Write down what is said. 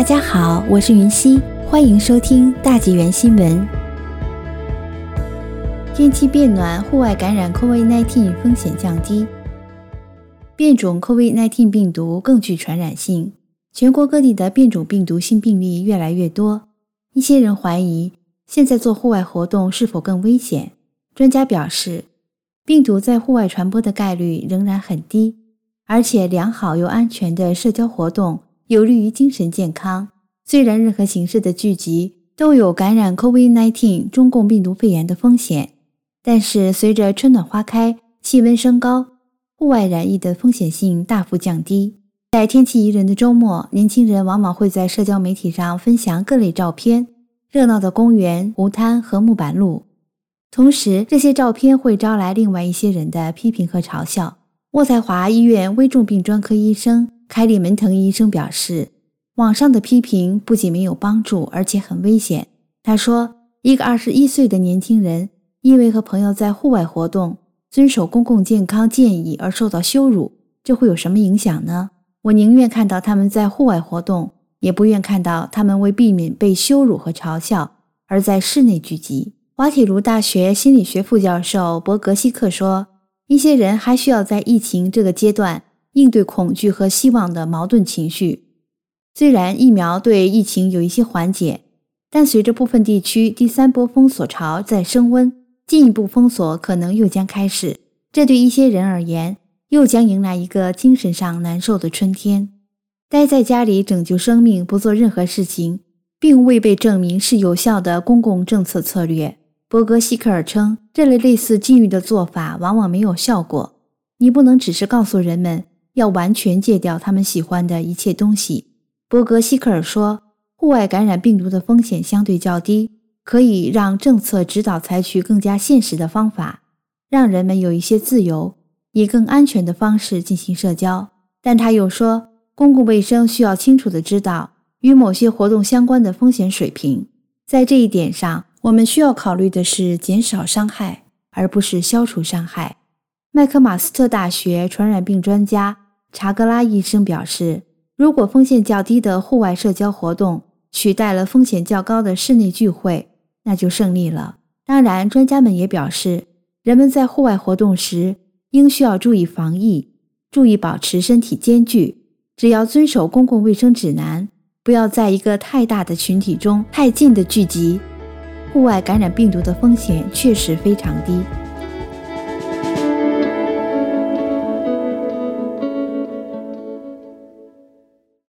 大家好，我是云溪，欢迎收听大纪元新闻。天气变暖，户外感染 COVID-19 风险降低。变种 COVID-19 病毒更具传染性，全国各地的变种病毒新病例越来越多。一些人怀疑，现在做户外活动是否更危险？专家表示，病毒在户外传播的概率仍然很低，而且良好又安全的社交活动。有利于精神健康。虽然任何形式的聚集都有感染 COVID-19 中共病毒肺炎的风险，但是随着春暖花开、气温升高，户外染疫的风险性大幅降低。在天气宜人的周末，年轻人往往会在社交媒体上分享各类照片，热闹的公园、湖滩和木板路。同时，这些照片会招来另外一些人的批评和嘲笑。渥太华医院危重病专科医生。凯里门腾医生表示，网上的批评不仅没有帮助，而且很危险。他说：“一个二十一岁的年轻人因为和朋友在户外活动，遵守公共健康建议而受到羞辱，这会有什么影响呢？我宁愿看到他们在户外活动，也不愿看到他们为避免被羞辱和嘲笑而在室内聚集。”滑铁卢大学心理学副教授伯格希克说：“一些人还需要在疫情这个阶段。”应对恐惧和希望的矛盾情绪。虽然疫苗对疫情有一些缓解，但随着部分地区第三波封锁潮在升温，进一步封锁可能又将开始。这对一些人而言，又将迎来一个精神上难受的春天。待在家里拯救生命，不做任何事情，并未被证明是有效的公共政策策略。伯格希克尔称，这类类似禁欲的做法往往没有效果。你不能只是告诉人们。要完全戒掉他们喜欢的一切东西，伯格希克尔说：“户外感染病毒的风险相对较低，可以让政策指导采取更加现实的方法，让人们有一些自由，以更安全的方式进行社交。”但他又说：“公共卫生需要清楚地知道与某些活动相关的风险水平，在这一点上，我们需要考虑的是减少伤害，而不是消除伤害。”麦克马斯特大学传染病专家。查格拉医生表示，如果风险较低的户外社交活动取代了风险较高的室内聚会，那就胜利了。当然，专家们也表示，人们在户外活动时应需要注意防疫，注意保持身体间距。只要遵守公共卫生指南，不要在一个太大的群体中太近的聚集，户外感染病毒的风险确实非常低。